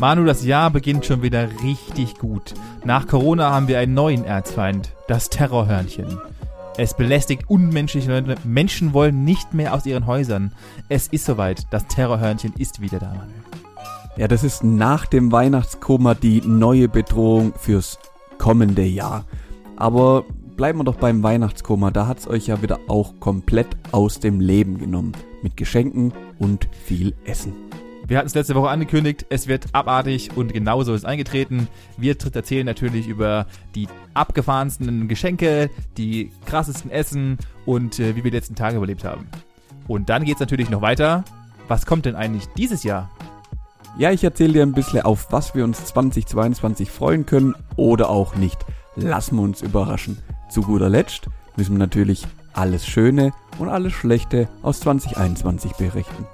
Manu, das Jahr beginnt schon wieder richtig gut. Nach Corona haben wir einen neuen Erzfeind, das Terrorhörnchen. Es belästigt unmenschliche Leute. Menschen wollen nicht mehr aus ihren Häusern. Es ist soweit. Das Terrorhörnchen ist wieder da, Manu. Ja, das ist nach dem Weihnachtskoma die neue Bedrohung fürs kommende Jahr. Aber bleiben wir doch beim Weihnachtskoma. Da hat's euch ja wieder auch komplett aus dem Leben genommen. Mit Geschenken und viel Essen. Wir hatten es letzte Woche angekündigt, es wird abartig und genauso ist eingetreten. Wir erzählen natürlich über die abgefahrensten Geschenke, die krassesten Essen und äh, wie wir die letzten Tage überlebt haben. Und dann geht es natürlich noch weiter. Was kommt denn eigentlich dieses Jahr? Ja, ich erzähle dir ein bisschen, auf was wir uns 2022 freuen können oder auch nicht. Lassen wir uns überraschen. Zu guter Letzt müssen wir natürlich alles Schöne und alles Schlechte aus 2021 berichten.